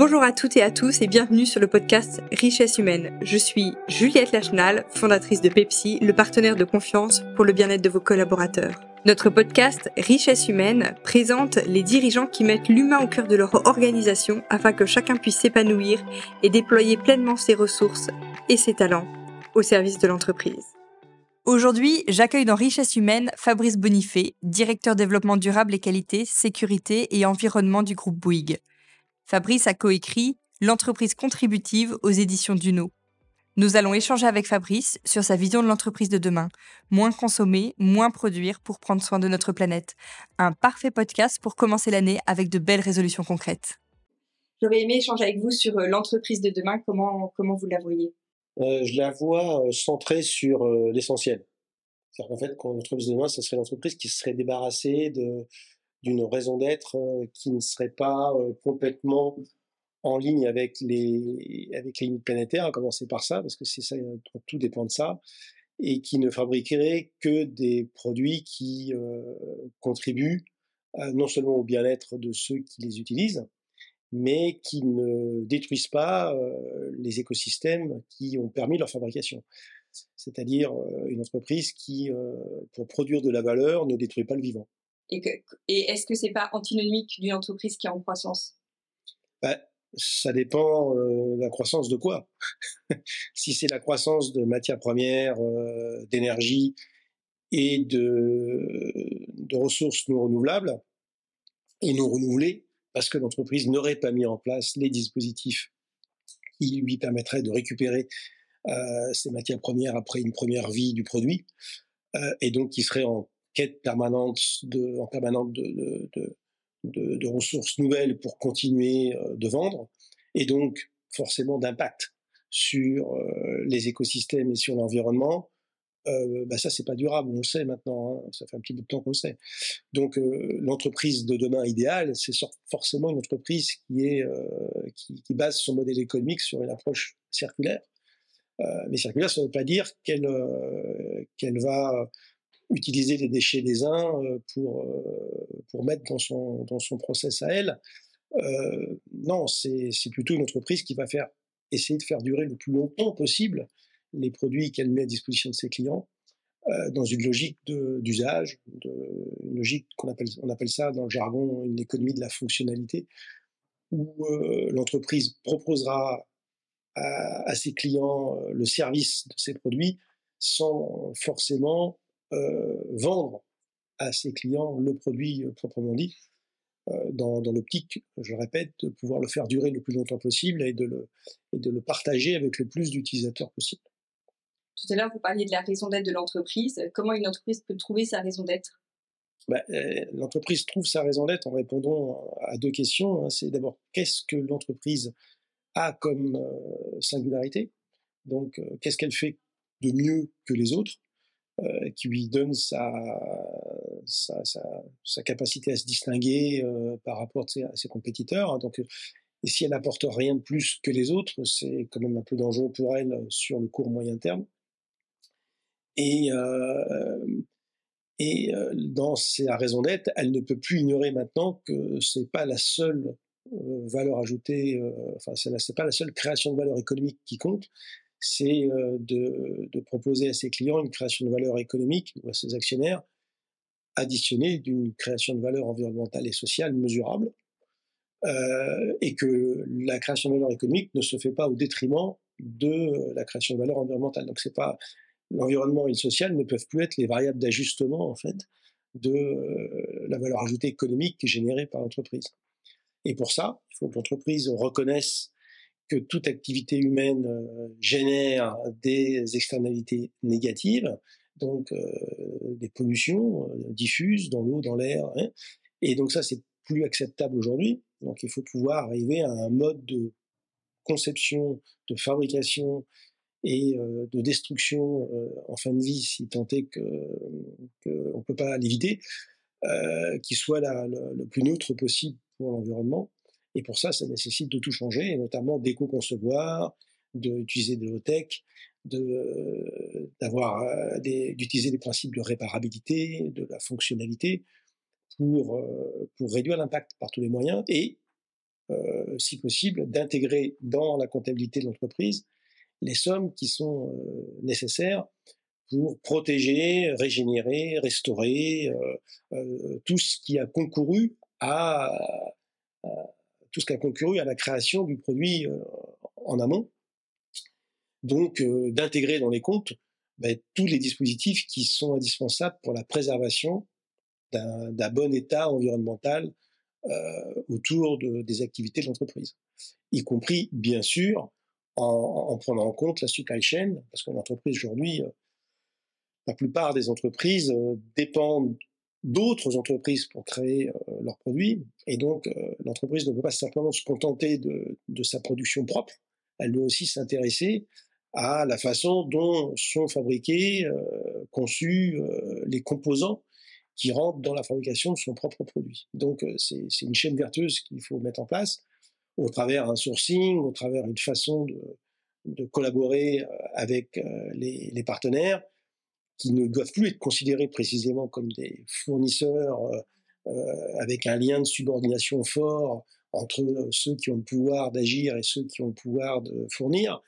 Bonjour à toutes et à tous et bienvenue sur le podcast Richesse humaine. Je suis Juliette Lachenal, fondatrice de Pepsi, le partenaire de confiance pour le bien-être de vos collaborateurs. Notre podcast Richesse humaine présente les dirigeants qui mettent l'humain au cœur de leur organisation afin que chacun puisse s'épanouir et déployer pleinement ses ressources et ses talents au service de l'entreprise. Aujourd'hui, j'accueille dans Richesse humaine Fabrice Bonifay, directeur développement durable et qualité, sécurité et environnement du groupe Bouygues. Fabrice a coécrit L'entreprise contributive aux éditions Duno. Nous allons échanger avec Fabrice sur sa vision de l'entreprise de demain. Moins consommer, moins produire pour prendre soin de notre planète. Un parfait podcast pour commencer l'année avec de belles résolutions concrètes. J'aurais aimé échanger avec vous sur euh, l'entreprise de demain. Comment, comment vous la voyez? Euh, Je la vois euh, centrée sur l'essentiel. C'est-à-dire qu'en fait, quand l'entreprise de demain, ce serait l'entreprise qui serait débarrassée de, d'une raison d'être qui ne serait pas complètement en ligne avec les, avec les limites planétaires, à commencer par ça, parce que c'est ça, tout dépend de ça, et qui ne fabriquerait que des produits qui euh, contribuent non seulement au bien-être de ceux qui les utilisent, mais qui ne détruisent pas euh, les écosystèmes qui ont permis leur fabrication. C'est-à-dire euh, une entreprise qui, pour produire de la valeur, ne détruit pas le vivant. Et, est-ce que c'est pas antinomique d'une entreprise qui est en croissance? Bah, ça dépend euh, la croissance de quoi? si c'est la croissance de matières premières, euh, d'énergie et de, de, ressources non renouvelables et non renouvelées, parce que l'entreprise n'aurait pas mis en place les dispositifs qui lui permettraient de récupérer euh, ces matières premières après une première vie du produit, euh, et donc qui serait en quête permanente de, en permanente de, de, de, ressources nouvelles pour continuer euh, de vendre, et donc forcément d'impact sur euh, les écosystèmes et sur l'environnement, euh, bah ça c'est pas durable, on le sait maintenant, hein, ça fait un petit bout de temps qu'on le sait. Donc euh, l'entreprise de demain idéale, c'est forcément une entreprise qui est qui, base son modèle économique sur une approche circulaire. mais circulaire, ça ne veut pas dire qu'elle qu'elle va utiliser les déchets des uns pour, pour mettre dans son, dans son process à elle. Euh, non, c'est plutôt une entreprise qui va faire essayer de faire durer le plus longtemps possible les produits qu'elle met à disposition de ses clients euh, dans une logique d'usage, une logique qu'on appelle, on appelle ça dans le jargon une économie de la fonctionnalité, où euh, l'entreprise proposera à, à, ses clients le service de ses produits sans forcément euh, vendre à ses clients le produit euh, proprement dit, euh, dans, dans l'optique, je répète, de pouvoir le faire durer le plus longtemps possible et de le, et de le partager avec le plus d'utilisateurs possible. Tout à l'heure, vous parliez de la raison d'être de l'entreprise. Comment une entreprise peut trouver sa raison d'être? Bah, L'entreprise trouve sa raison d'être en répondant à deux questions. Hein. C'est d'abord qu'est-ce que l'entreprise a comme singularité? Donc, qu'est-ce qu'elle fait de mieux que les autres? Euh, qui lui donne sa, capacité à se distinguer euh, par rapport à ses compétiteurs. Hein. Donc, et si elle n'apporte rien de plus que les autres, c'est quand même un peu dangereux pour elle sur le court moyen terme. Et, euh, euh, dans sa raison d'être, elle ne peut plus ignorer maintenant que c'est pas la seule euh, valeur ajoutée, euh, enfin c'est pas la seule création de valeur économique qui compte, c'est euh, de, proposer à ses clients une création de valeur économique ou à ses actionnaires additionnée d'une création de valeur environnementale et sociale mesurable, euh, et que la création de valeur économique ne se fait pas au détriment de la création de valeur environnementale. Donc c'est pas l'environnement et le social ne peuvent plus être les variables d'ajustement en fait de euh, la valeur ajoutée économique générée par l'entreprise. Et pour ça, il faut que l'entreprise reconnaisse que toute activité humaine euh, génère des externalités négatives, donc euh, des pollutions euh, diffuses dans l'eau, dans l'air. Hein. Et donc ça, c'est plus acceptable aujourd'hui. Donc il faut pouvoir arriver à un mode de conception, de fabrication et de destruction en fin de vie, si tant est qu'on ne peut pas l'éviter, qui soit le plus neutre possible pour l'environnement et pour ça, ça nécessite de tout changer, et notamment d'éco-concevoir, d'utiliser de low-tech, d'avoir euh, d'utiliser des principes de réparabilité, de la fonctionnalité pour, euh, pour réduire l'impact par tous les moyens et si possible, d'intégrer dans la comptabilité de l'entreprise les sommes qui sont nécessaires pour protéger, régénérer, restaurer tout ce qui a concouru à, tout ce qui a concouru à la création du produit en amont. Donc, d'intégrer dans les comptes ben, tous les dispositifs qui sont indispensables pour la préservation d'un bon état environnemental euh, autour de, des activités de l'entreprise, y compris bien sûr en, en, prenant en compte la supply chain, parce que l'entreprise aujourd'hui, euh, la plupart des entreprises euh, dépendent d'autres entreprises pour créer euh, leurs produits, et donc euh, l'entreprise ne peut pas simplement se contenter de, de sa production propre, elle doit aussi s'intéresser à la façon dont sont fabriqués, euh, conçus les composants qui rentrent dans la fabrication de son propre produit. Donc c'est une chaîne vertueuse qu'il faut mettre en place au travers un sourcing, au travers une façon de, de collaborer avec les, partenaires qui ne doivent plus être considérés précisément comme des fournisseurs euh, avec un lien de subordination fort entre ceux qui ont le pouvoir d'agir et ceux qui ont le pouvoir de fournir,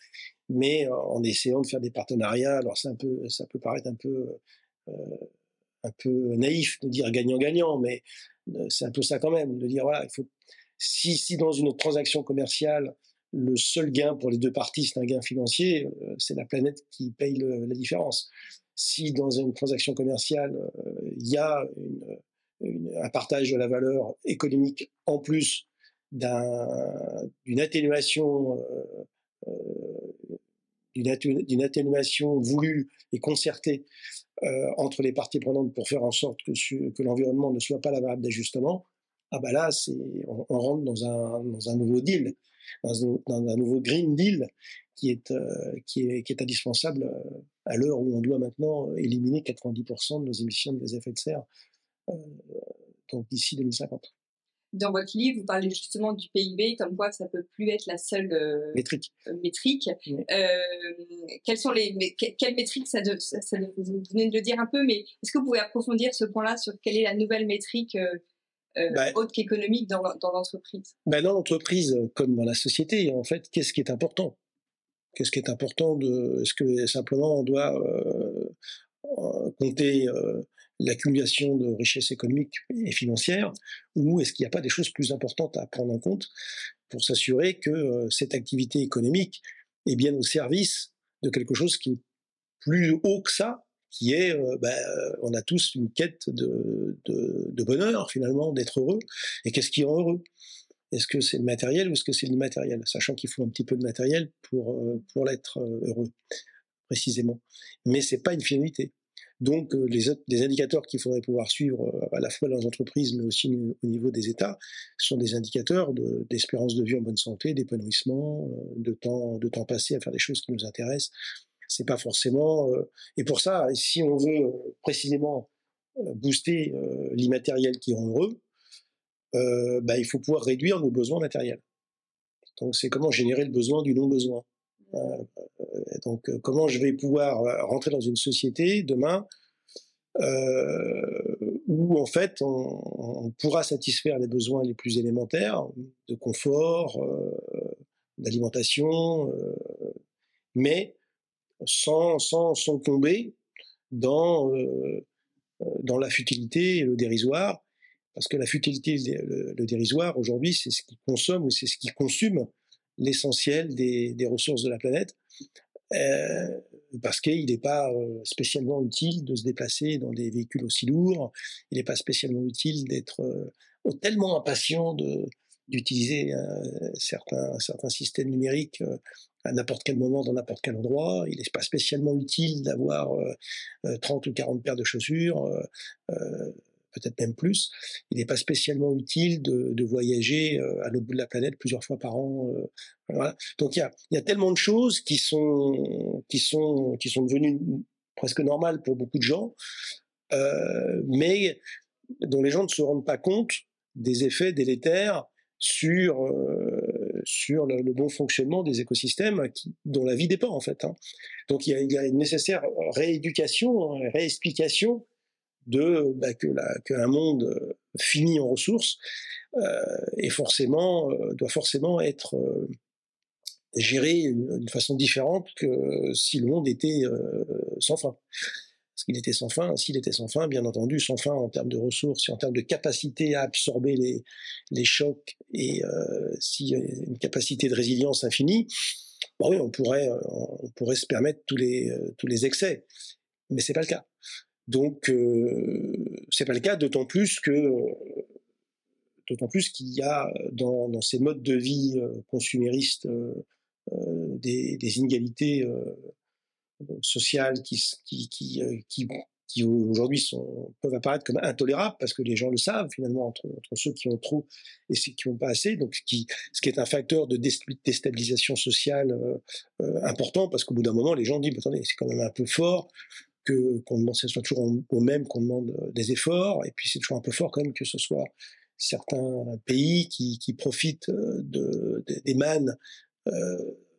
mais en essayant de faire des partenariats. Alors un peu, ça peut paraître un peu, euh, un peu naïf de dire gagnant-gagnant, mais c'est un peu ça quand même, de dire voilà, si, dans une transaction commerciale le seul gain pour les deux parties c'est un gain financier, c'est la planète qui paye la différence. Si dans une transaction commerciale il y a un partage de la valeur économique en plus d'une atténuation euh, d'une atténuation voulue et concertée euh, entre les parties prenantes pour faire en sorte que, l'environnement ne soit pas la variable d'ajustement, ah bah là, on, rentre dans un nouveau deal, dans un, dans un nouveau green deal qui est, euh, qui est, qui est indispensable euh, à l'heure où on doit maintenant éliminer 90% de nos émissions de gaz à effet de serre euh, donc d'ici 2050 dans votre livre, vous parlez justement du PIB, comme quoi ça peut plus être la seule euh, métrique. Euh, métrique. Mmh. Euh, quelles sont les, mais, quelles métriques ça, de, ça, ça, vous venez de le dire un peu, mais est-ce que vous pouvez approfondir ce point-là sur quelle est la nouvelle métrique euh, euh bah, autre qu'économique dans, dans l'entreprise. bah Dans l'entreprise, comme dans la société, en fait, qu'est-ce qui est important? Qu'est-ce qui est important de Est-ce que simplement on doit compter l'accumulation de richesses économiques et financières, ou est-ce qu'il n'y a pas des choses plus importantes à prendre en compte pour s'assurer que euh, cette activité économique est bien au service de quelque chose qui est plus haut que ça, qui est, euh, ben, on a tous une quête de, bonheur finalement, d'être heureux, et qu'est-ce qui rend heureux? Est-ce que c'est le matériel ou est-ce que c'est l'immatériel? Sachant qu'il faut un petit peu de matériel pour, euh, l'être heureux, précisément. Mais c'est pas une finalité. Donc, euh, les, indicateurs qu'il faudrait pouvoir suivre euh, à la fois dans les entreprises, mais aussi au niveau des États, sont des indicateurs d'espérance de, vie en bonne santé, d'épanouissement, euh, de temps passé à faire des choses qui nous intéressent. C'est pas forcément. et pour ça, si on veut précisément booster l'immatériel qui rend heureux, bah, il faut pouvoir réduire nos besoins matériels. Donc, c'est comment générer le besoin du non-besoin. Euh, donc, euh, comment je vais pouvoir euh, rentrer dans une société demain où en fait on, on, pourra satisfaire les besoins les plus élémentaires de confort, d'alimentation, mais sans, sans, sans tomber dans, dans la futilité et le dérisoire, parce que la futilité et le, dérisoire aujourd'hui, c'est ce qui consomme ou c'est ce qui consume l'essentiel des, des, ressources de la planète, euh, parce qu'il n'est pas euh, spécialement utile de se déplacer dans des véhicules aussi lourds, il n'est pas spécialement utile d'être euh, tellement impatient de d'utiliser euh, certains, certains systèmes numériques euh, à n'importe quel moment, dans n'importe quel endroit. Il n'est pas spécialement utile d'avoir 30 ou 40 paires de chaussures peut-être même plus. Il n'est pas spécialement utile de, voyager euh, à l'autre bout de la planète plusieurs fois par an. Euh. Donc il y a, y a, tellement de choses qui sont, qui sont, qui sont devenues presque normales pour beaucoup de gens, euh, mais dont les gens ne se rendent pas compte des effets délétères sur euh, sur le, bon fonctionnement des écosystèmes dont la vie dépend en fait. Hein. Donc il y, a, une nécessaire rééducation, réexplication de bah, que qu'un monde fini en ressources est forcément doit forcément être géré d'une façon différente que si le monde était sans fin. Parce qu'il était sans fin, s'il était sans fin, bien entendu, sans fin en termes de ressources et en termes de capacité à absorber les, chocs et euh, y a une capacité de résilience infinie, bah oui, on pourrait, on pourrait se permettre tous les, tous les excès. Mais c'est pas le cas. Donc, euh, c'est pas le cas, d'autant plus que, d'autant plus qu'il y a dans, ces modes de vie consuméristes des, inégalités sociales qui, qui, qui, euh, qui, aujourd'hui peuvent apparaître comme intolérables parce que les gens le savent finalement entre, ceux qui ont trop et ceux qui n'ont pas assez, donc ce qui, ce qui est un facteur de déstabilisation sociale euh, euh, important parce qu'au bout d'un moment les gens disent attendez c'est quand même un peu fort que qu'on demande ce soit toujours au même qu'on demande des efforts. Et puis c'est toujours un peu fort quand même que ce soit certains pays qui, profitent de, des mannes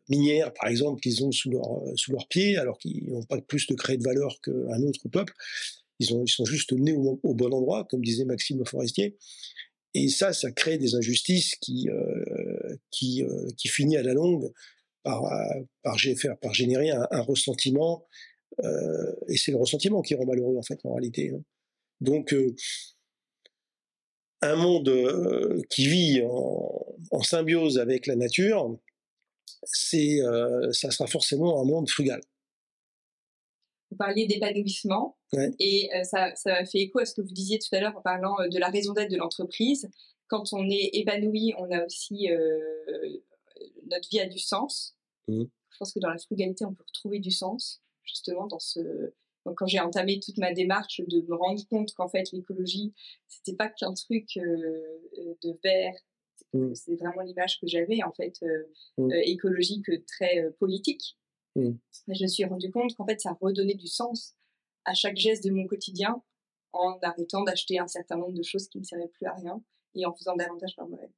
minières, par exemple, qu'ils ont sous leur, euh, leurs pieds, alors qu'ils n'ont pas plus de créer de valeur qu'un autre peuple. Ils, ont, ils sont juste nés au, bon endroit, comme disait Maxime Forestier. Et ça, ça crée des injustices qui, euh, euh, finit à la longue par, par générer un, ressentiment. et c'est le ressentiment qui rend malheureux, en fait, en réalité. Hein. Donc, un monde qui vit en, symbiose avec la nature, c'est, euh, ça sera forcément un monde frugal. Vous parliez d'épanouissement et euh, ça, ça fait écho à ce que vous disiez tout à l'heure en parlant euh, de la raison d'être de l'entreprise. Quand on est épanoui, on a aussi notre vie a du sens. Mmh. Je pense que dans la frugalité, on peut retrouver du sens justement dans ce. Donc, quand j'ai entamé toute ma démarche de me rendre compte qu'en fait l'écologie, c'était pas qu'un truc de verre Mmh. C'est vraiment l'image que j'avais, en fait, euh, mmh. euh, écologique, très politique. Mmh. Je me suis rendu compte qu'en fait, ça redonnait du sens à chaque geste de mon quotidien en arrêtant d'acheter un certain nombre de choses qui ne servaient plus à rien et en faisant davantage par moi-même.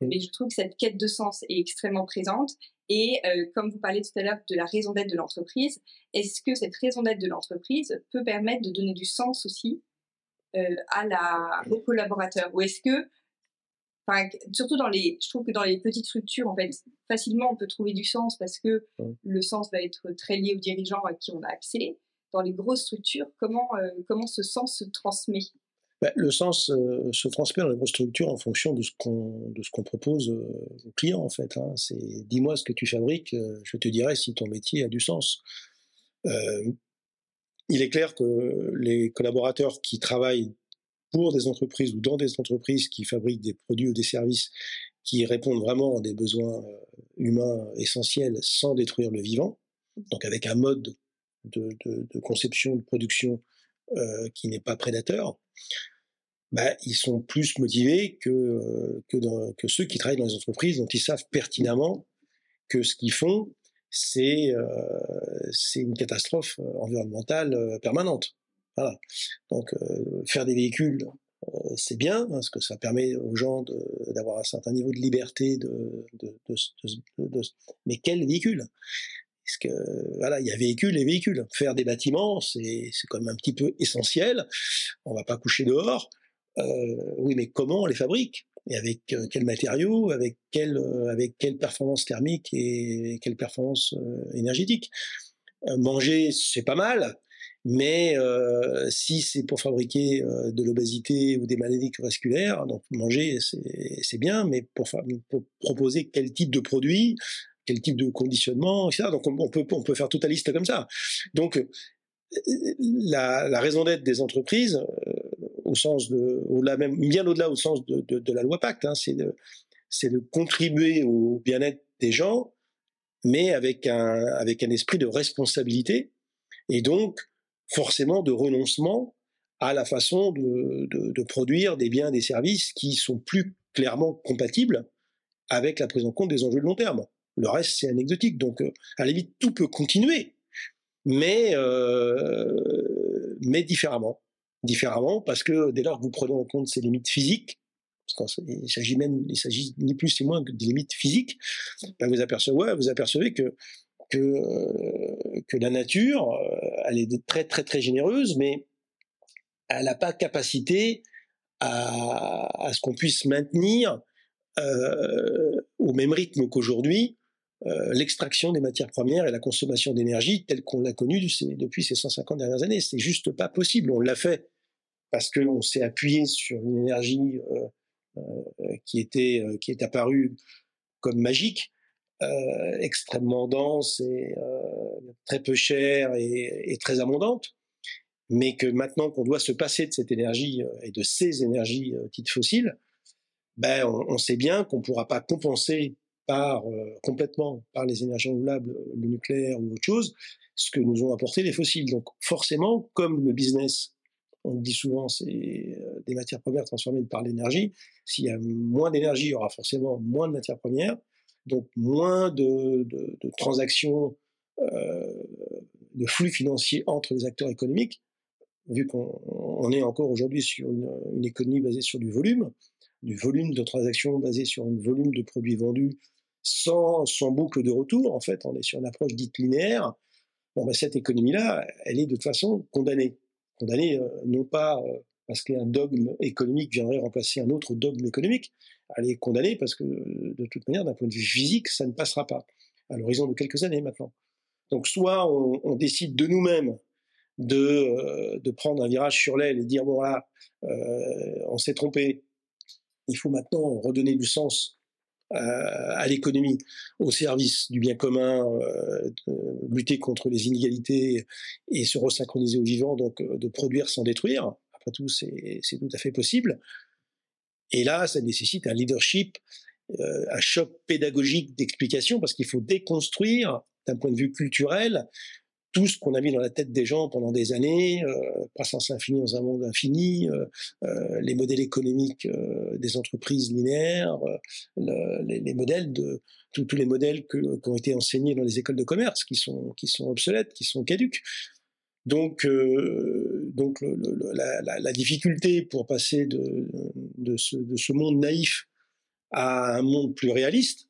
Mais je trouve que cette quête de sens est extrêmement présente. Et comme vous parlez tout à l'heure de la raison d'être de l'entreprise, est-ce que cette raison d'être de l'entreprise peut permettre de donner du sens aussi à la, aux collaborateurs Ou est-ce que surtout dans les, je trouve que dans les petites structures, en fait, facilement on peut trouver du sens parce que le sens va être très lié aux dirigeants à qui on a accès. Dans les grosses structures, comment, euh, comment ce sens se transmet? Bah, Le sens euh, se transmet dans les grosses structures en fonction de ce qu'on de ce qu'on propose euh, aux clients, en fait. Hein. C'est dis-moi ce que tu fabriques, je te dirai si ton métier a du sens. il est clair que les collaborateurs qui travaillent pour des entreprises ou dans des entreprises qui fabriquent des produits ou des services qui répondent vraiment à des besoins euh, humains essentiels sans détruire le vivant, donc avec un mode de, conception, de production euh, qui n'est pas prédateur, bah, ils sont plus motivés que, euh, que, ceux qui travaillent dans les entreprises dont ils savent pertinemment que ce qu'ils font, c'est une catastrophe environnementale permanente. Voilà. Donc euh, faire des véhicules, euh, c'est bien parce que ça permet aux gens d'avoir un certain niveau de liberté. Mais quel véhicule? Parce que voilà, il y a véhicules et véhicules. Faire des bâtiments, c'est quand même un petit peu essentiel. On va pas coucher dehors. Euh, oui, mais comment on les fabrique? Et avec euh, quels matériaux Avec quelle avec quelle performance thermique et quelle performance énergétique? Manger, c'est pas mal. Mais euh, si c'est pour fabriquer euh, de l'obésité ou des maladies cardiovasculaires, donc manger c'est bien, mais pour, pour, proposer quel type de produit, quel type de conditionnement, etc. Donc on, peut on peut faire toute la liste comme ça. Donc la, la raison d'être des entreprises, euh, au sens de, la même, bien au-delà au sens de, de, la loi Pacte, hein, c'est de, de contribuer au bien-être des gens, mais avec un, avec un esprit de responsabilité. Et donc, forcément de renoncement à la façon de, produire des biens, des services qui sont plus clairement compatibles avec la prise en compte des enjeux de long terme. Le reste, c'est anecdotique. Donc, euh, à la limite, tout peut continuer, mais, euh, mais différemment. Différemment, parce que dès lors que vous prenez en compte ces limites physiques, parce qu'il s'agit même, il s'agit ni plus ni moins que des limites physiques, ben vous apercevez, vous apercevez que que, euh, que la nature, euh, elle est très très très généreuse, mais elle n'a pas capacité à, ce qu'on puisse maintenir euh, au même rythme qu'aujourd'hui l'extraction des matières premières et la consommation d'énergie telle qu'on l'a connue depuis ces 150 dernières années. C'est juste pas possible. On l'a fait parce qu'on s'est appuyé sur une énergie qui était qui est apparue comme magique, euh, extrêmement dense et très peu chère et, très abondante. Mais que maintenant qu'on doit se passer de cette énergie et de ces énergies dites fossiles, ben on, on sait bien qu'on ne pourra pas compenser par euh, complètement par les énergies renouvelables, euh, le nucléaire ou autre chose, ce que nous ont apporté les fossiles. Donc forcément, comme le business, on dit souvent, c'est euh, des matières premières transformées par l'énergie. S'il y a moins d'énergie, il y aura forcément moins de matières premières, donc moins de, transactions, euh, de flux financiers entre les acteurs économiques, vu qu'on est encore aujourd'hui sur une, économie basée sur du volume du volume de transactions basé sur un volume de produits vendus sans, sans boucle de retour. En fait, on est sur une approche dite linéaire. Bon, ben, cette économie-là, elle est de toute façon condamnée. Condamnée euh, non pas euh, parce qu'un dogme économique viendrait remplacer un autre dogme économique, elle est condamnée parce que de toute manière, d'un point de vue physique, ça ne passera pas, à l'horizon de quelques années maintenant. Donc soit on, décide de nous-mêmes de, euh, de prendre un virage sur l'aile et dire, bon là, euh, on s'est trompé, il faut maintenant redonner du sens euh, à l'économie, au service du bien commun, euh, lutter contre les inégalités et se resynchroniser au vivant, donc euh, de produire sans détruire. Après tout, c'est tout à fait possible. Et là, ça nécessite un leadership, un choc pédagogique d'explication, parce qu'il faut déconstruire, d'un point de vue culturel, tout ce qu'on a mis dans la tête des gens pendant des années, euh, croissance infinie dans un monde infini, euh, euh, les modèles économiques euh, des entreprises linéaires, euh, le, les, les, modèles de tous les modèles qui ont été enseignés dans les écoles de commerce, qui sont qui sont obsolètes, qui sont caduques. Donc, euh, donc la, difficulté pour passer de, ce, de ce monde naïf à un monde plus réaliste,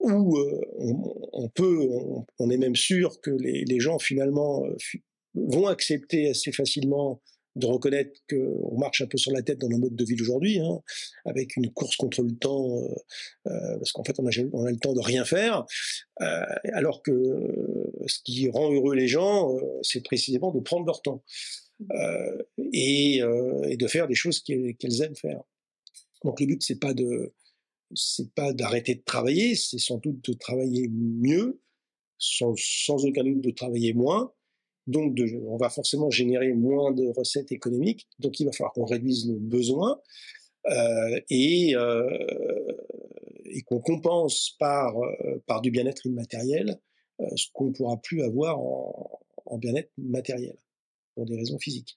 où euh, on, peut, on, est même sûr que les, gens finalement euh, vont accepter assez facilement de reconnaître qu'on marche un peu sur la tête dans nos modes de vie d'aujourd'hui, hein, avec une course contre le temps, euh, parce qu'en fait on a, le temps de rien faire, alors que ce qui rend heureux les gens, c'est précisément de prendre leur temps et, et, de faire des choses qu'elles aiment faire. Donc le but c'est pas de c'est pas d'arrêter de travailler, c'est sans doute de travailler mieux, sans, sans, aucun doute de travailler moins. Donc, on va forcément générer moins de recettes économiques. Donc, il va falloir qu'on réduise nos besoins euh, et, euh, et qu'on compense par, euh, par du bien-être immatériel euh, ce qu'on ne pourra plus avoir en, en bien-être matériel pour des raisons physiques.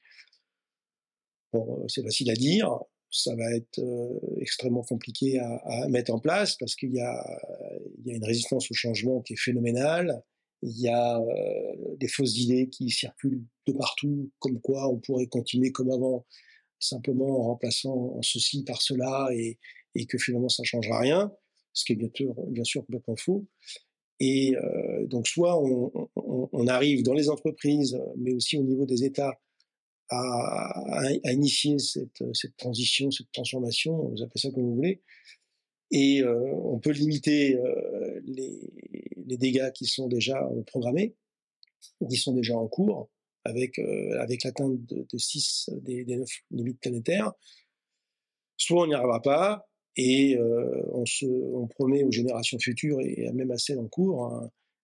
Bon, euh, c'est facile à dire ça va être euh, extrêmement compliqué à, mettre en place parce qu'il y a une résistance au changement qui est phénoménale. Il y a euh, des fausses idées qui circulent de partout, comme quoi on pourrait continuer comme avant, simplement en remplaçant ceci par cela et, et que finalement ça ne changera rien, ce qui est bien sûr, bien sûr complètement faux. Et euh, donc soit on, arrive dans les entreprises, mais aussi au niveau des États, à, initier cette, transition, cette transformation, vous appelez ça comme vous voulez, et euh, on peut limiter euh, les, dégâts qui sont déjà programmés, qui sont déjà en cours, avec, avec l'atteinte de, de 6 des, des 9 limites planétaires. Soit on n'y arrivera pas, et euh, on, se, promet aux générations futures et même à celles en cours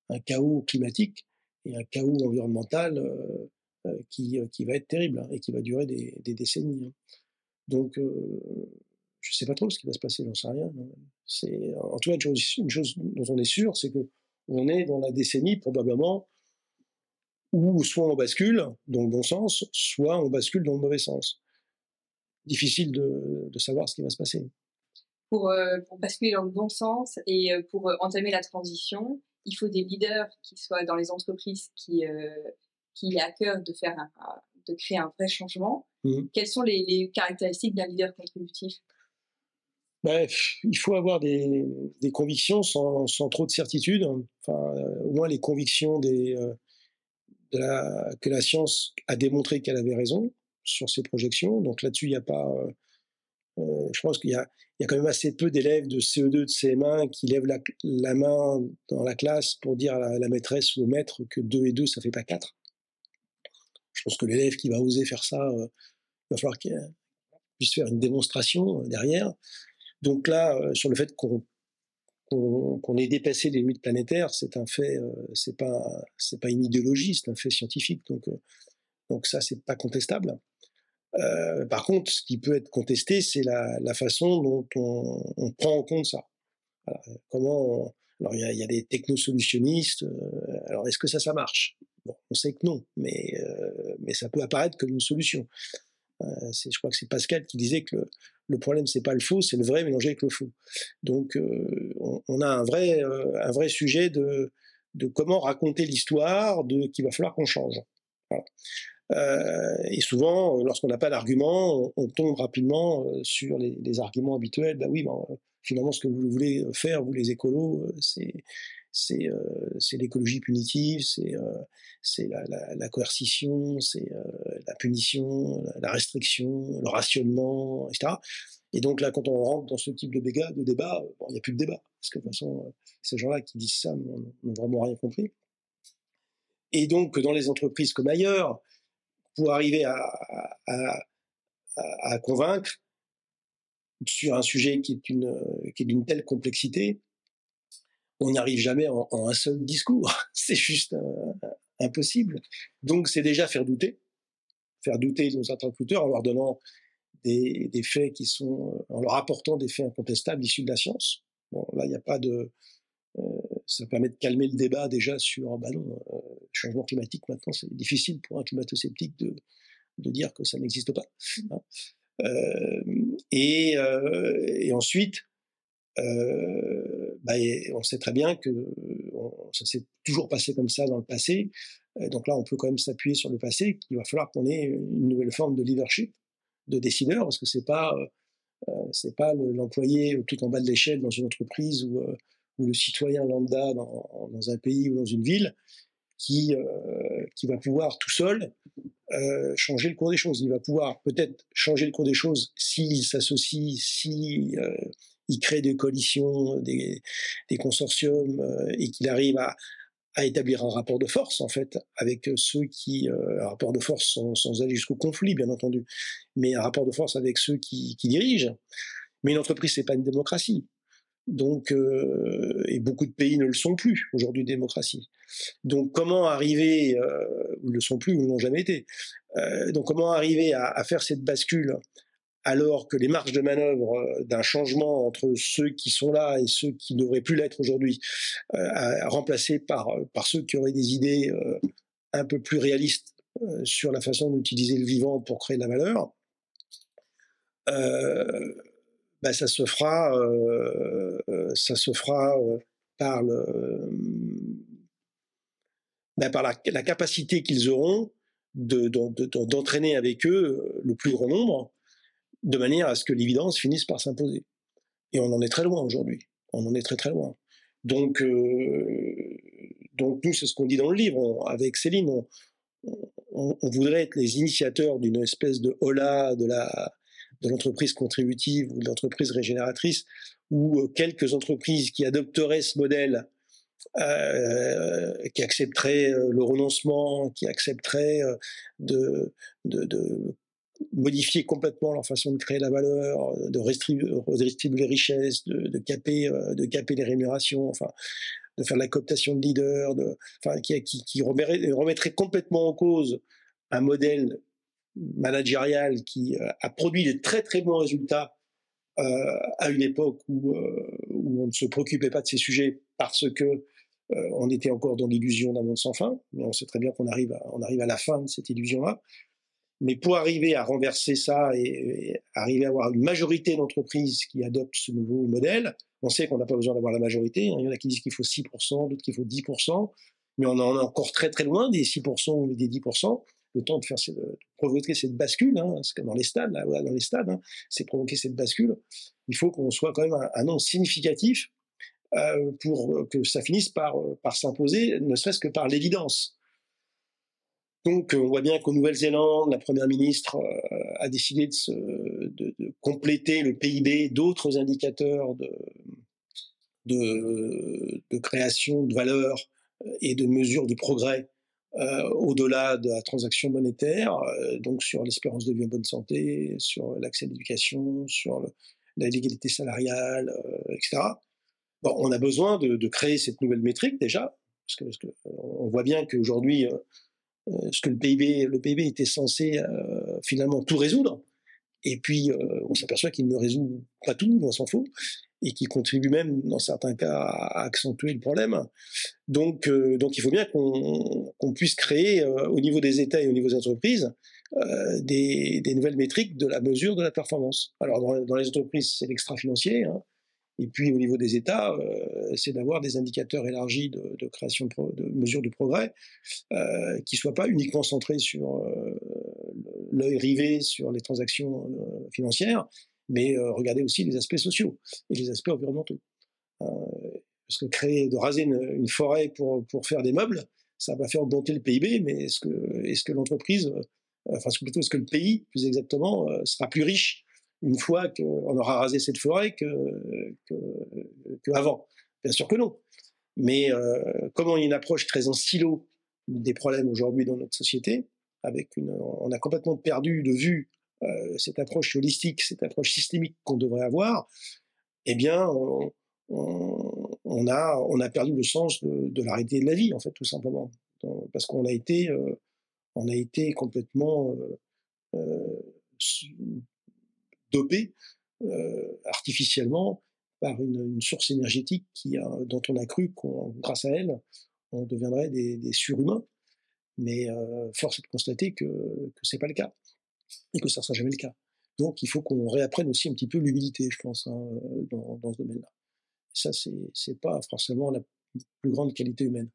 un, chaos climatique et un chaos environnemental euh, euh, qui, qui va être terrible hein, et qui va durer des, décennies. Hein. Donc, je ne sais pas trop ce qui va se passer, j'en sais rien. Hein. En tout cas, une chose, dont on est sûr, c'est que on est dans la décennie probablement où soit on bascule dans le bon sens, soit on bascule dans le mauvais sens. Difficile de savoir ce qui va se passer. Pour, euh, pour basculer dans le bon sens et pour entamer la transition, il faut des leaders qui soient dans les entreprises qui, euh, qui a à cœur de faire un, de créer un vrai changement. Mmh. Quelles sont les, les caractéristiques d'un leader contributif? Bref, il faut avoir des, des convictions sans, sans, trop de certitude. Enfin, euh, au moins les convictions des, euh, de la, que la science a démontré qu'elle avait raison. sur ces projections. Donc là-dessus, il n'y a pas. Je pense qu'il y, a, quand même assez peu d'élèves de CE2, de CM1 qui lèvent la, main dans la classe pour dire à la, maîtresse ou au maître que 2 et 2, ça fait pas 4. Je pense que l'élève qui va oser faire ça, il va falloir qu'il puisse faire une démonstration derrière. Donc là, sur le fait qu'on ait dépassé les limites planétaires, c'est un fait, euh, c'est pas c'est pas une idéologie, c'est un fait scientifique. Donc euh, donc ça c'est pas contestable. Euh, par contre, ce qui peut être contesté, c'est la, façon dont on, prend en compte ça. comment alors il y a, des technosolutionnistes. alors est-ce que ça ça marche? Bon, On sait que non, mais mais ça peut apparaître comme une solution. je crois que c'est Pascal qui disait que le, le problème, c'est pas le faux, c'est le vrai mélangé avec le faux. Donc, euh, on, a un vrai, euh, un vrai sujet de, de comment raconter l'histoire, de qu'il va falloir qu'on change. Euh, et souvent, lorsqu'on n'a pas d'argument, on, tombe rapidement sur les, arguments habituels. Bah oui, finalement, ce que vous voulez faire, vous les écolos, c'est c'est l'écologie punitive, c'est la, coercition, c'est la punition, la restriction, le rationnement, etc. Et donc là, quand on rentre dans ce type de débat, il n'y a plus de débat. Parce que de toute façon, ces gens-là qui disent ça n'ont vraiment rien compris. Et donc, dans les entreprises comme ailleurs, pour arriver à, convaincre sur un sujet qui est d'une telle complexité, on n'y arrive jamais en, un seul discours. c'est juste euh, impossible. Donc c'est déjà faire douter, faire douter nos interlocuteurs en leur donnant des, faits qui sont, euh, en leur apportant des faits incontestables issus de la science. Bon, là, il n'y a pas de, euh, ça permet de calmer le débat déjà sur, bah non, changement climatique maintenant, c'est difficile pour un climato-sceptique de, de dire que ça n'existe pas. Hein. et, et, ensuite, bah, on sait très bien que ça s'est toujours passé comme ça dans le passé. donc là, on peut quand même s'appuyer sur le passé, qu'il va falloir qu'on ait une nouvelle forme de leadership, de décideur, parce que c'est pas euh, c'est pas l'employé tout en bas de l'échelle dans une entreprise ou, euh, ou le citoyen lambda dans, un pays ou dans une ville qui euh, qui va pouvoir tout seul changer le cours des choses. Il va pouvoir peut-être changer le cours des choses s'il s'associe, si il crée des coalitions, des, consortiums, euh, et qu'il arrive à, établir un rapport de force en fait avec ceux qui euh, un rapport de force sans, aller jusqu'au conflit bien entendu mais un rapport de force avec ceux qui, dirigent mais une entreprise c'est pas une démocratie donc euh, et beaucoup de pays ne le sont plus aujourd'hui démocratie. Donc comment arriver ou ne le sont plus ou n'ont jamais été donc comment arriver à, faire cette bascule alors que les marges de manœuvre euh, d'un changement entre ceux qui sont là et ceux qui ne devraient plus l'être aujourd'hui, euh, remplacés par, euh, par ceux qui auraient des idées un peu plus réalistes sur la façon d'utiliser le vivant pour créer de la valeur, bah, ça se fera, ça se fera par, le, bah, par la, capacité qu'ils auront d'entraîner avec eux le plus grand nombre de manière à ce que l'évidence finisse par s'imposer. Et on en est très loin aujourd'hui. On en est très très loin. Donc, euh, donc nous, c'est ce qu'on dit dans le livre. avec Céline, on, voudrait être les initiateurs d'une espèce de hola de la de l'entreprise contributive ou de l'entreprise régénératrice, ou euh, quelques entreprises qui adopteraient ce modèle, euh, qui accepteraient le renoncement, qui accepteraient de, de, de modifier complètement leur façon de créer la valeur, de redistribuer les richesses, de, de, caper, euh, de caper les rémunérations, enfin, de faire la cooptation de leaders, de, enfin, qui, qui, remettrait, complètement en cause un modèle managérial qui euh, a produit de très très bons résultats euh, à une époque où, euh, où on ne se préoccupait pas de ces sujets parce que on était encore dans l'illusion d'un monde sans fin, mais on sait très bien qu'on arrive, on arrive à la fin de cette illusion-là. Mais pour arriver à renverser ça et, arriver à avoir une majorité d'entreprises qui adoptent ce nouveau modèle, on sait qu'on n'a pas besoin d'avoir la majorité. Il y en a qui disent qu'il faut 6%, d'autres qu'il faut 10%, mais on en est encore très très loin des 6% ou des 10%. Le temps de faire provoquer cette bascule, hein, comme dans les stades, là, dans les stades, hein, c'est provoquer cette bascule. Il faut qu'on soit quand même un, un nombre significatif euh, pour que ça finisse par, par s'imposer, ne serait-ce que par l'évidence. Donc, on voit bien qu'en Nouvelle-Zélande, la première ministre a décidé de, compléter le PIB d'autres indicateurs de, de, création de valeur et de mesure du progrès au-delà de la transaction monétaire, donc sur l'espérance de vie en bonne santé, sur l'accès à l'éducation, sur la l'égalité salariale, etc. Bon, on a besoin de, créer cette nouvelle métrique déjà, parce que, on voit bien qu'aujourd'hui, euh, ce que le PIB, le PIB était censé euh, finalement tout résoudre, et puis euh, on s'aperçoit qu'il ne résout pas tout, on s'en fout, et qu'il contribue même dans certains cas à accentuer le problème. Donc, donc il faut bien qu'on puisse créer au niveau des États et au niveau des entreprises des, nouvelles métriques de la mesure de la performance. Alors dans, les entreprises, c'est l'extra-financier. Hein, et puis au niveau des États, euh, c'est d'avoir des indicateurs élargis de, création de, de progrès euh, qui ne soient pas uniquement centrés sur euh, l'œil rivé sur les transactions financières, mais regarder aussi les aspects sociaux et les aspects environnementaux. parce que créer, de raser une, forêt pour, pour faire des meubles, ça va faire augmenter le PIB, mais est-ce que, est-ce que l'entreprise, enfin plutôt est-ce que le pays, plus exactement, sera plus riche une fois qu'on aura rasé cette forêt que, que, avant? Bien sûr que non. Mais euh, comme on a une approche très en silo des problèmes aujourd'hui dans notre société, avec une, on a complètement perdu de vue euh, cette approche holistique, cette approche systémique qu'on devrait avoir, eh bien, on, a, on a perdu le sens de, de la réalité de la vie, en fait, tout simplement. Parce qu'on a été, euh, a été complètement euh, dopé artificiellement par une, source énergétique qui dont on a cru qu'on, grâce à elle, on deviendrait des, surhumains. Mais force est de constater que ce n'est pas le cas et que ça ne sera jamais le cas. Donc il faut qu'on réapprenne aussi un petit peu l'humilité, je pense, hein, dans, dans, ce domaine-là. Ça, c'est, c'est pas forcément la plus grande qualité humaine.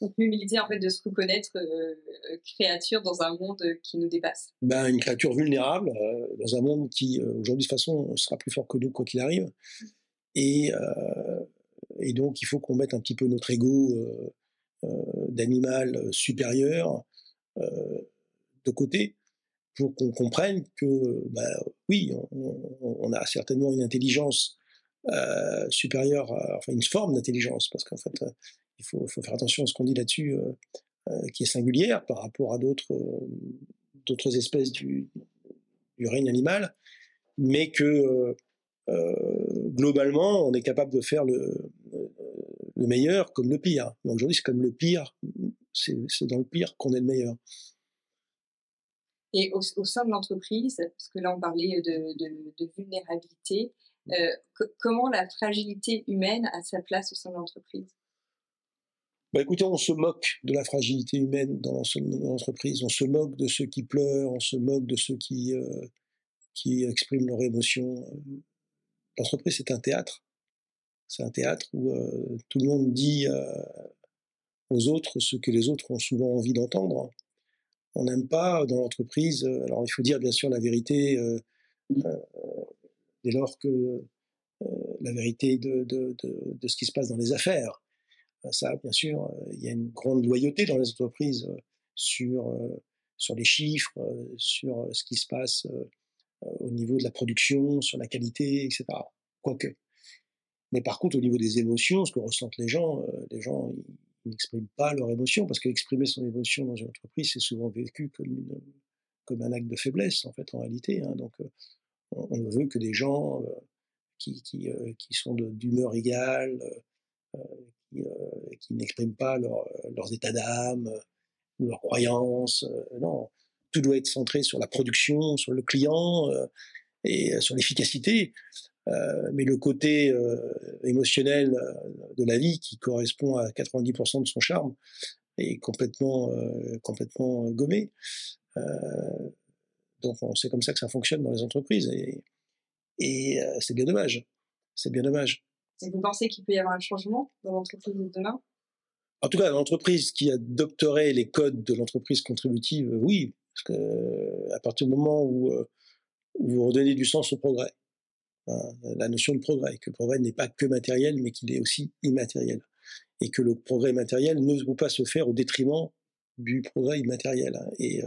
Donc l'humilité en fait de se reconnaître euh, créature dans un monde qui nous dépasse. Ben, une créature vulnérable euh, dans un monde qui euh, aujourd'hui de toute façon sera plus fort que nous quoi qu'il arrive. Et, et donc il faut qu'on mette un petit peu notre ego d'animal supérieur de côté pour qu'on comprenne que ben, oui on, a certainement une intelligence supérieure, enfin une forme d'intelligence parce qu'en fait il faut, faire attention à ce qu'on dit là-dessus, euh, euh, qui est singulière par rapport à d'autres euh, espèces du, règne animal, mais que globalement, on est capable de faire le, meilleur comme le pire. Mais aujourd'hui, c'est comme le pire, c'est dans le pire qu'on est le meilleur. Et au, sein de l'entreprise, parce que là on parlait de, vulnérabilité, comment la fragilité humaine a sa place au sein de l'entreprise? Bah, écoutez, on se moque de la fragilité humaine dans l'entreprise, on se moque de ceux qui pleurent, on se moque de ceux qui, euh, qui expriment leurs émotions. L'entreprise, c'est un théâtre. C'est un théâtre où euh, tout le monde dit euh, aux autres ce que les autres ont souvent envie d'entendre. On n'aime pas dans l'entreprise, alors il faut dire bien sûr la vérité dès lors que la vérité de, de, de, ce qui se passe dans les affaires ça, bien sûr, euh, il y a une grande loyauté dans les entreprises euh, sur, euh, sur les chiffres, sur ce qui se passe au niveau de la production, sur la qualité, etc. Quoique. Mais par contre, au niveau des émotions, ce que ressentent les gens, les gens n'expriment pas leurs émotions, parce qu'exprimer son émotion dans une entreprise, c'est souvent vécu comme, un acte de faiblesse, en fait, en réalité. Hein. Donc, on, ne veut que des gens qui, qui, sont d'humeur égale, euh, qui, n'expriment pas leurs états d'âme, ou leurs croyances. Euh, non, tout doit être centré sur la production, sur le client euh, et sur l'efficacité. Mais le côté émotionnel de la vie qui correspond à 90% de son charme est complètement, complètement gommé. donc c'est comme ça que ça fonctionne dans les entreprises et, et c'est bien dommage. C'est bien dommage. Vous pensez qu'il peut y avoir un changement dans l'entreprise de demain? En tout cas, l'entreprise qui adopterait les codes de l'entreprise contributive, euh, oui, parce que euh, à partir du moment euh, où, vous redonnez du sens au progrès, la notion de progrès, que le progrès n'est pas que matériel, mais qu'il est aussi immatériel, et que le progrès matériel ne peut pas se faire au détriment du progrès immatériel hein, et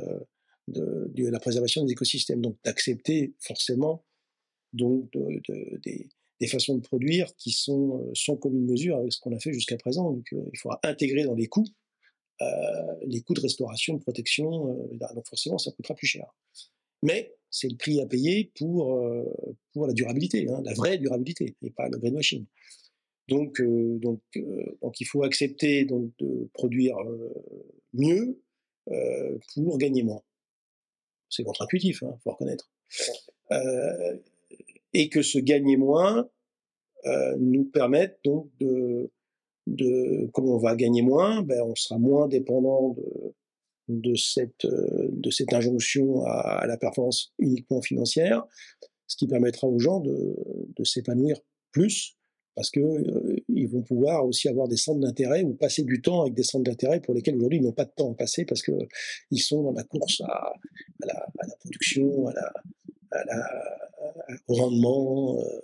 de, la préservation des écosystèmes. Donc d'accepter forcément donc des, façons de produire qui sont sans commune mesure avec ce qu'on a fait jusqu'à présent. Il faudra intégrer dans les coûts les coûts de restauration, de protection. donc forcément, ça coûtera plus cher. Mais c'est le prix à payer pour, pour la durabilité, hein, la vraie durabilité, et pas le greenwashing. Donc, donc, donc il faut accepter donc, de produire mieux pour gagner moins. C'est contre-intuitif, il hein, faut reconnaître. et que ce gagner moins nous permette donc de, de, comme on va gagner moins, ben on sera moins dépendant de, de cette, de cette injonction à, la performance uniquement financière, ce qui permettra aux gens de, de s'épanouir plus parce qu'ils euh, vont pouvoir aussi avoir des centres d'intérêt ou passer du temps avec des centres d'intérêt pour lesquels aujourd'hui ils n'ont pas de temps à passer parce qu'ils sont dans la course à, la, production, au rendement, euh,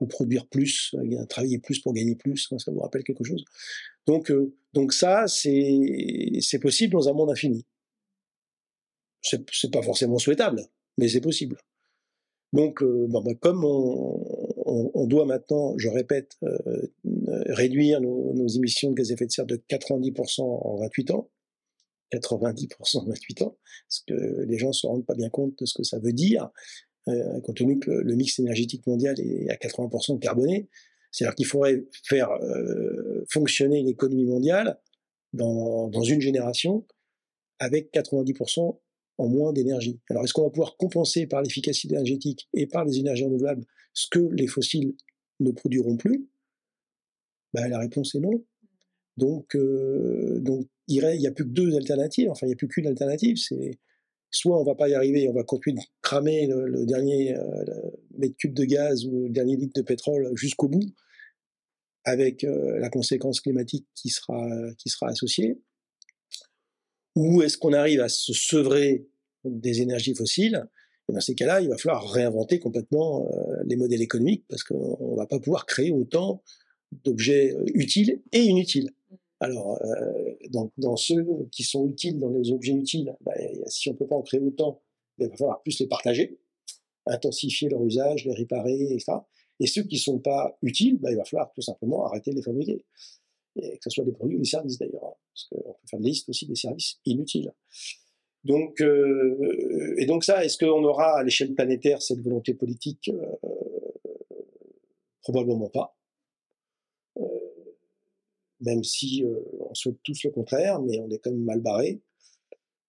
ou produire plus, euh, travailler plus pour gagner plus, hein, ça vous rappelle quelque chose. Donc, donc ça, c'est possible dans un monde infini. C'est pas forcément souhaitable, mais c'est possible. Donc, bah, comme on, doit maintenant, je répète, euh, réduire nos, émissions de gaz à effet de serre de 90% en 28 ans, 90% en 28 ans, parce que les gens ne se rendent pas bien compte de ce que ça veut dire, euh, compte tenu que le, mix énergétique mondial est à 80% carboné. C'est-à-dire qu'il faudrait faire euh, fonctionner l'économie mondiale dans, une génération avec 90% en moins d'énergie. Alors est-ce qu'on va pouvoir compenser par l'efficacité énergétique et par les énergies renouvelables ce que les fossiles ne produiront plus? Ben, La réponse est non. Donc, euh, donc il n'y a plus que deux alternatives, enfin il n'y a plus qu'une alternative, c'est soit on va pas y arriver, on va continuer de cramer le, dernier euh, mètre cube de gaz ou le dernier litre de pétrole jusqu'au bout, avec euh, la conséquence climatique qui sera, associée, ou est-ce qu'on arrive à se sevrer des énergies fossiles? Dans ces cas-là, il va falloir réinventer complètement euh, les modèles économiques parce qu'on ne va pas pouvoir créer autant d'objets utiles et inutiles. Alors, euh, donc, dans ceux qui sont utiles, dans les objets utiles, bah, si on ne peut pas en créer autant, il va falloir plus les partager, intensifier leur usage, les réparer, etc. Et ceux qui ne sont pas utiles, bah, il va falloir tout simplement arrêter de les fabriquer. Et que ce soit des produits ou des services d'ailleurs, hein, parce qu'on peut faire des listes aussi des services inutiles. Donc, euh, et donc ça, est-ce qu'on aura à l'échelle planétaire cette volonté politique? Euh, Probablement pas. Euh, même si on souhaite tous le contraire, mais on est quand même mal barré.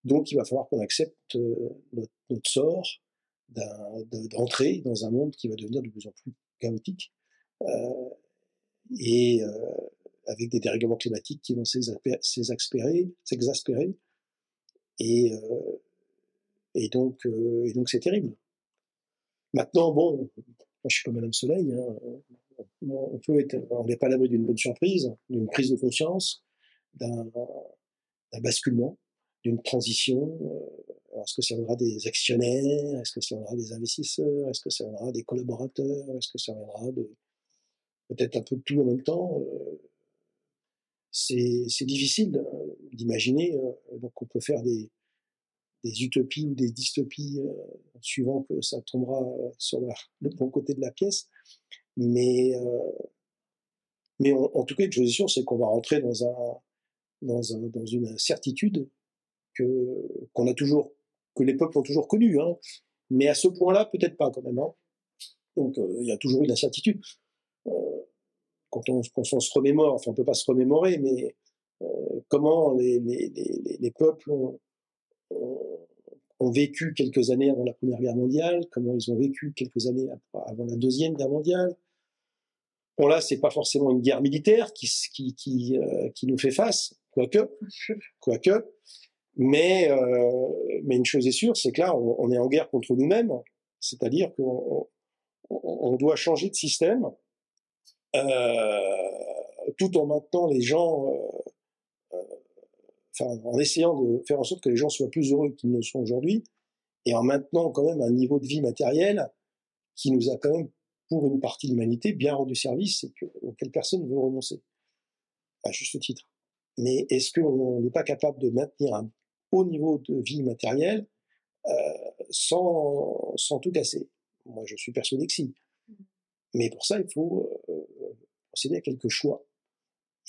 Donc il va falloir qu'on accepte notre, sort d'entrer dans un monde qui va devenir de plus en plus chaotique et avec des dérèglements climatiques qui vont s'exaspérer, et, euh, et donc, euh, et c'est terrible. Maintenant, bon, moi je suis pas Madame Soleil. Hein, on peut être, on n'est pas à l'abri d'une bonne surprise, d'une prise de conscience, d'un basculement, d'une transition. Euh, est-ce que ça viendra des actionnaires? Est-ce que ça viendra des investisseurs? Est-ce que ça viendra des collaborateurs? Est-ce que ça viendra de peut-être un peu de tout en même temps? C'est difficile euh, d'imaginer. Euh, donc on peut faire des, utopies ou des dystopies euh, suivant que ça tombera sur le bon côté de la pièce. Mais, mais en tout cas, une chose est sûre, c'est qu'on va rentrer dans, un, dans, un, dans une certitude que, qu'on a toujours, que les peuples ont toujours connue. Hein. Mais à ce point-là, peut-être pas quand même. Hein. Donc il y a toujours une incertitude quand on, se remémore, enfin on peut pas se remémorer, mais euh, comment les, les, peuples ont, ont, vécu quelques années avant la Première Guerre mondiale, comment ils ont vécu quelques années avant la Deuxième Guerre mondiale. Bon là, c'est pas forcément une guerre militaire qui, qui, qui, euh, qui nous fait face, quoique, quoique, mais, euh, mais une chose est sûre, c'est que là, on, est en guerre contre nous-mêmes, c'est-à-dire qu'on on doit changer de système, euh, tout en maintenant les gens, en essayant de faire en sorte que les gens soient plus heureux qu'ils ne sont aujourd'hui, et en maintenant quand même un niveau de vie matériel qui nous a quand même, pour une partie de l'humanité, bien rendu service et que, auquel personne ne veut renoncer, à juste titre. Mais est-ce qu'on n'est pas capable de maintenir un haut niveau de vie matérielle euh, sans, sans tout casser? Moi, je suis persuadé que si. Mais pour ça, il faut euh, procéder à quelques choix.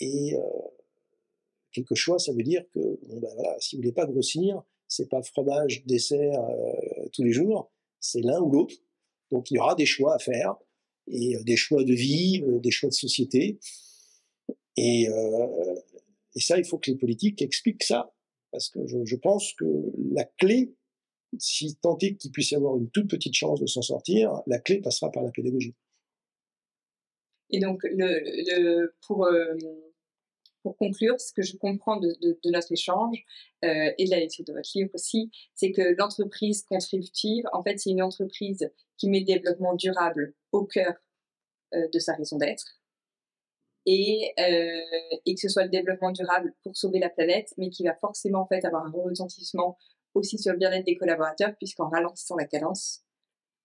Et euh, quelques choix, ça veut dire que voilà, si vous voulez pas grossir, c'est pas fromage, dessert euh, tous les jours, c'est l'un ou l'autre. Donc il y aura des choix à faire et euh, des choix de vie, euh, des choix de société. Et, et, ça, il faut que les politiques expliquent ça, parce que je, pense que la clé, si tant est qu'il puisse y avoir une toute petite chance de s'en sortir, la clé passera par la pédagogie. Et donc, le, pour pour conclure, ce que je comprends de, de, de notre échange euh, et de la lecture de votre livre aussi, c'est que l'entreprise contributive, en fait, c'est une entreprise qui met le développement durable au cœur euh, de sa raison d'être. Et, euh, et que ce soit le développement durable pour sauver la planète, mais qui va forcément en fait avoir un retentissement aussi sur le bien-être des collaborateurs, puisqu'en ralentissant la cadence,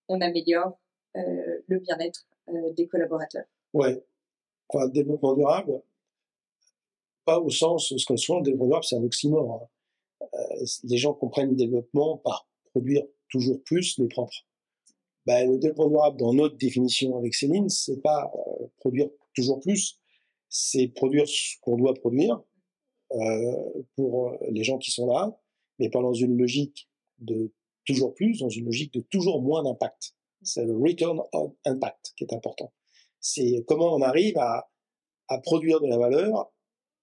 on améliore euh, le bien-être euh, des collaborateurs. Ouais. Enfin, développement durable, pas au sens, ce qu'on souvent, le développement c'est un oxymore. Hein. Euh, les gens comprennent le développement par produire toujours plus, mais propre. Ben, le développement durable, dans notre définition avec Céline, c'est pas euh, produire toujours plus, c'est produire ce qu'on doit produire euh, pour euh, les gens qui sont là, mais pas dans une logique de toujours plus, dans une logique de toujours moins d'impact. C'est le return on impact qui est important. C'est comment on arrive à produire de la valeur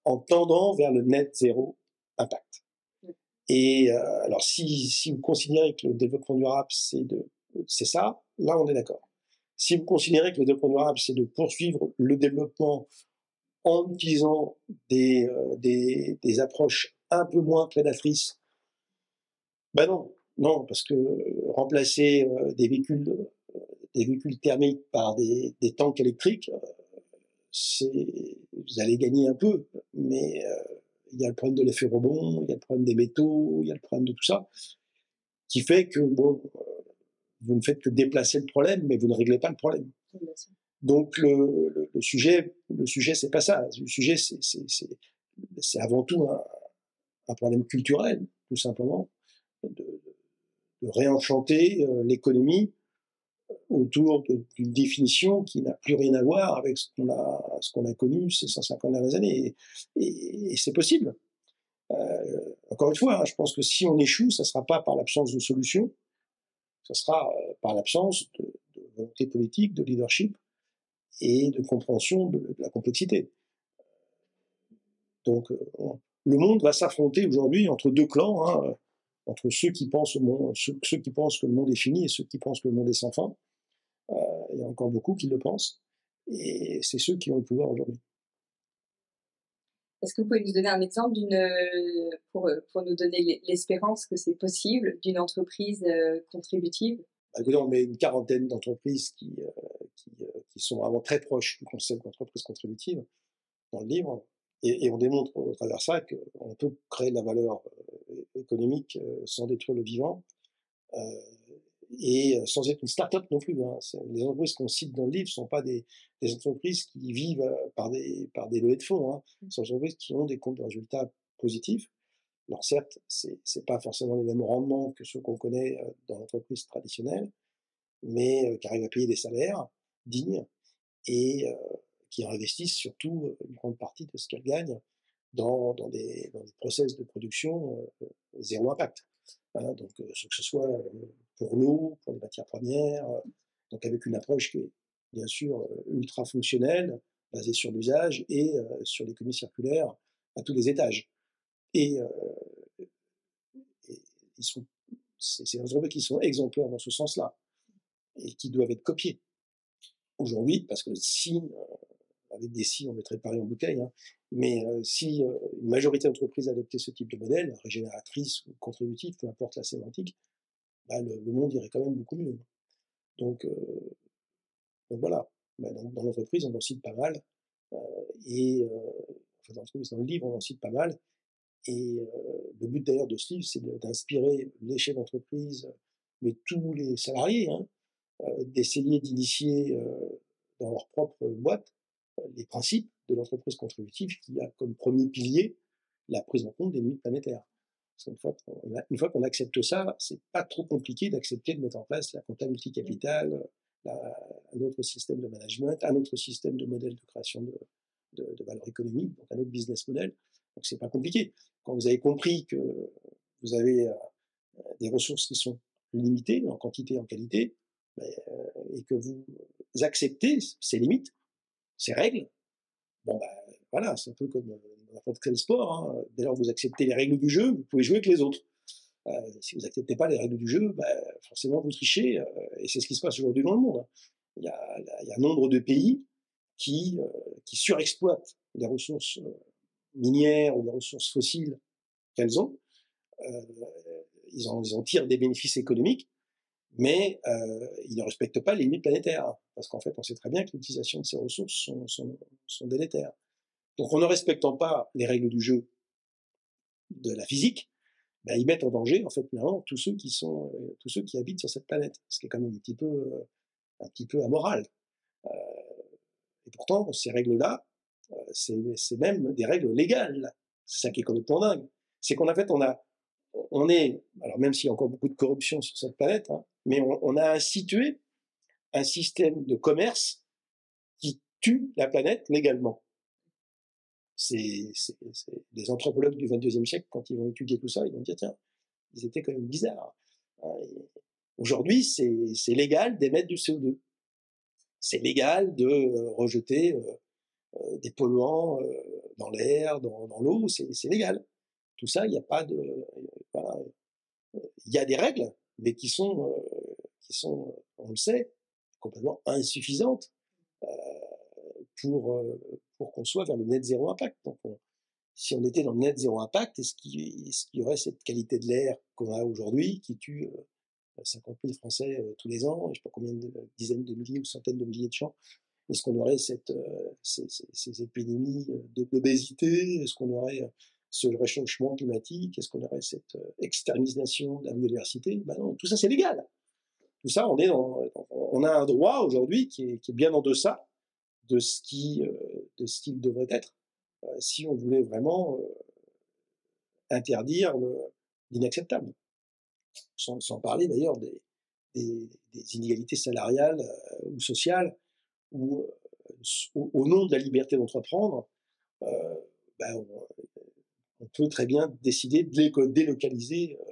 en tendant vers le net zéro impact. Et euh, alors, si, si vous considérez que le développement durable, c'est de, c'est ça, là, on est d'accord. Si vous considérez que le développement durable, c'est de poursuivre le développement en utilisant des, euh, des, des, approches un peu moins prédatrices, ben non, non, parce que remplacer euh, des véhicules, des véhicules thermiques par des, des tanks électriques, vous allez gagner un peu, mais euh, il y a le problème de l'effet rebond, il y a le problème des métaux, il y a le problème de tout ça, qui fait que bon, euh, vous ne faites que déplacer le problème, mais vous ne réglez pas le problème. Donc le, le, le sujet, le sujet, c'est pas ça. Le sujet, c'est avant tout un, un, problème culturel, tout simplement, de, de réenchanter euh, l'économie autour d'une définition qui n'a plus rien à voir avec ce qu'on a, ce a connu ces 150 dernières années. Et, c'est possible. Euh, encore une fois, hein, je pense que si on échoue, ça ne sera pas par l'absence de solution, ça sera euh, par l'absence de, volonté politique, de leadership et de compréhension de, la complexité. Donc, euh, le monde va s'affronter aujourd'hui entre deux clans, hein, entre ceux qui pensent au monde, ceux, ceux, qui pensent que le monde est fini et ceux qui pensent que le monde est sans fin. Euh, il y a encore beaucoup qui le pensent, et c'est ceux qui ont le pouvoir aujourd'hui. Est-ce que vous pouvez nous donner un exemple d'une, pour, pour nous donner l'espérance que c'est possible d'une entreprise euh, contributive? Bah, écoutez, on met une quarantaine d'entreprises qui, euh, qui, euh, qui, sont vraiment très proches du concept d'entreprise contributive dans le livre, et, et, on démontre au travers ça qu'on peut créer de la valeur euh, économique euh, sans détruire le vivant, euh, et sans être une start-up non plus. Hein. Les entreprises qu'on cite dans le livre ne sont pas des, des, entreprises qui vivent par des, par des levées de fonds. Hein. Mmh. Ce sont des entreprises qui ont des comptes de résultats positifs. Alors certes, c'est n'est pas forcément les mêmes rendements que ceux qu'on connaît dans l'entreprise traditionnelle, mais qui arrivent à payer des salaires dignes et euh, qui investissent surtout une grande partie de ce qu'elles gagnent dans, dans, des, dans process de production zéro impact. Hein, donc, euh, que ce soit pour l'eau, pour les matières premières, donc avec une approche qui est bien sûr ultra fonctionnelle, basée sur l'usage et sur l'économie circulaire à tous les étages. Et, ils sont, c'est des entreprises qui sont exemplaires dans ce sens-là et qui doivent être copiées. Aujourd'hui, parce que si, avec des si, on mettrait Paris en bouteille, hein, mais euh, si euh, une majorité d'entreprises adoptait ce type de modèle, régénératrice ou contributif, peu importe la sémantique, bah, le, monde irait quand même beaucoup mieux. Donc, euh, voilà, bah, dans, l'entreprise, on en cite pas mal, et enfin, dans, dans le livre, on en cite pas mal, et le but d'ailleurs de ce livre, c'est d'inspirer les chefs d'entreprise, mais tous les salariés, hein, d'essayer d'initier dans leur propre boîte les principes de l'entreprise contributive qui a comme premier pilier la prise en compte des limites planétaires. Une fois, qu'on, une fois qu'on accepte ça, c'est pas trop compliqué d'accepter de mettre en place la compta multicapital, un autre système de management, un autre système de modèle de création de, de, de valeur économique, un autre business model. Donc c'est pas compliqué. Quand vous avez compris que vous avez euh, des ressources qui sont limitées en quantité et en qualité, ben, euh, et que vous acceptez ces limites, ces règles, bon ben voilà, c'est un peu comme n'importe quel sport. Hein. Dès lors que vous acceptez les règles du jeu, vous pouvez jouer avec les autres. Euh, si vous n'acceptez pas les règles du jeu, ben, forcément vous trichez, euh, et c'est ce qui se passe aujourd'hui dans le monde. Hein. Il y, a, il y a un nombre de pays qui, euh, qui surexploitent les ressources euh, minières ou les ressources fossiles qu'elles ont. Euh, ils, en, ils en tirent des bénéfices économiques, mais euh, ils ne respectent pas les limites planétaires, parce qu'en fait, on sait très bien que l'utilisation de ces ressources sont, sont, sont, délétères. Donc, en ne respectant pas les règles du jeu de la physique, ben, ils mettent en danger, en fait, finalement, tous ceux qui sont, euh, tous ceux qui habitent sur cette planète, ce qui est quand même un petit peu, euh, un petit peu amoral. Euh, et pourtant, ces règles-là, c'est même des règles légales. C'est ça qui est complètement dingue. C'est qu'en fait, on a, on est, alors même s'il y a encore beaucoup de corruption sur cette planète, hein, mais on, a institué un système de commerce qui tue la planète légalement. C'est anthropologues du 22e siècle, quand ils vont étudier tout ça, ils vont dire, tiens, ils étaient quand même bizarres. Hein, aujourd'hui, c'est légal d'émettre du CO2. C'est légal de euh, rejeter euh, euh, des polluants dans l'air, dans, dans l'eau, c'est légal. Tout ça, il n'y a pas de... Il y a des règles, mais qui sont, qui sont on le sait, complètement insuffisantes pour, pour qu'on soit vers le net zéro impact. Donc si on était dans le net zéro impact, est-ce qu'il y aurait cette qualité de l'air qu'on a aujourd'hui qui tue 50 000 Français tous les ans, je ne sais pas combien de dizaines de milliers ou centaines de milliers de champs Est-ce qu'on aurait cette, ces, ces, ces, épidémies d'obésité? Est-ce qu'on aurait ce réchauffement climatique Est-ce qu'on aurait cette extermination de la biodiversité? Ben non, tout ça c'est légal. Tout ça, on, est dans, on a un droit aujourd'hui qui est, bien en deçà de ce qui, de ce qu'il devrait être si on voulait vraiment interdire l'inacceptable sans, parler d'ailleurs des, inégalités salariales euh, ou sociales, où euh, au, nom de la liberté d'entreprendre, euh, ben on, peut très bien décider de délocaliser euh,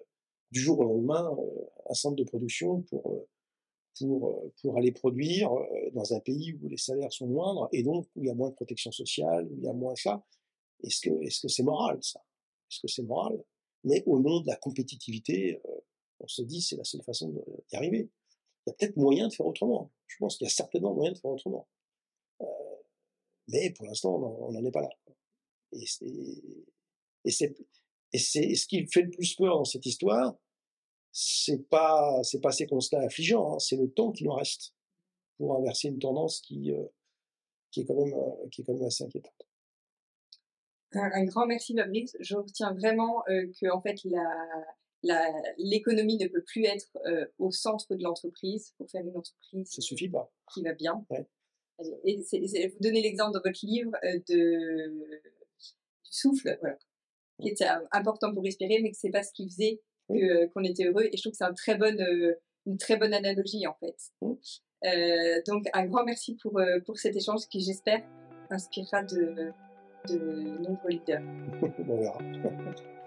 du jour au lendemain euh, un centre de production pour, euh, pour, aller produire dans un pays où les salaires sont moindres et donc où il y a moins de protection sociale, où il y a moins ça. Est-ce que est-ce que c'est moral ça? Est-ce que c'est moral? Mais au nom de la compétitivité, on se dit c'est la seule façon d'y arriver. Il y a peut-être moyen de faire autrement. Je pense qu'il y a certainement moyen de faire autrement. Mais pour l'instant, on n'en est pas là. Et et c'est, et c'est ce qui fait le plus peur dans cette histoire, c'est pas, c'est pas ces constats affligeants, hein, c'est le temps qui nous reste pour inverser une tendance qui, euh, qui est quand même, euh, qui est quand même assez inquiétante. Un, un grand merci Fabrice. Je retiens vraiment euh, que en fait la, l'économie ne peut plus être au centre de l'entreprise pour faire une entreprise ça suffit pas. qui va bien. Ouais. Et c'est, c'est, vous donnez l'exemple dans votre livre de, du souffle, voilà, qui était important pour respirer, mais que c'est pas ce qui faisait que, euh, qu'on était heureux. Et je trouve que c'est un très bonne, euh, une très bonne analogie en fait. Euh, donc un grand merci pour, pour cet échange qui j'espère inspirera de, de nombreux leaders. On verra.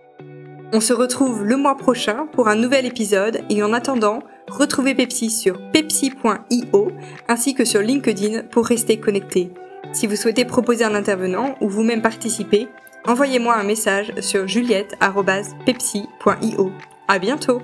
On se retrouve le mois prochain pour un nouvel épisode et en attendant, retrouvez Pepsi sur pepsi.io ainsi que sur LinkedIn pour rester connecté. Si vous souhaitez proposer un intervenant ou vous-même participer, envoyez-moi un message sur juliette.pepsi.io. À bientôt!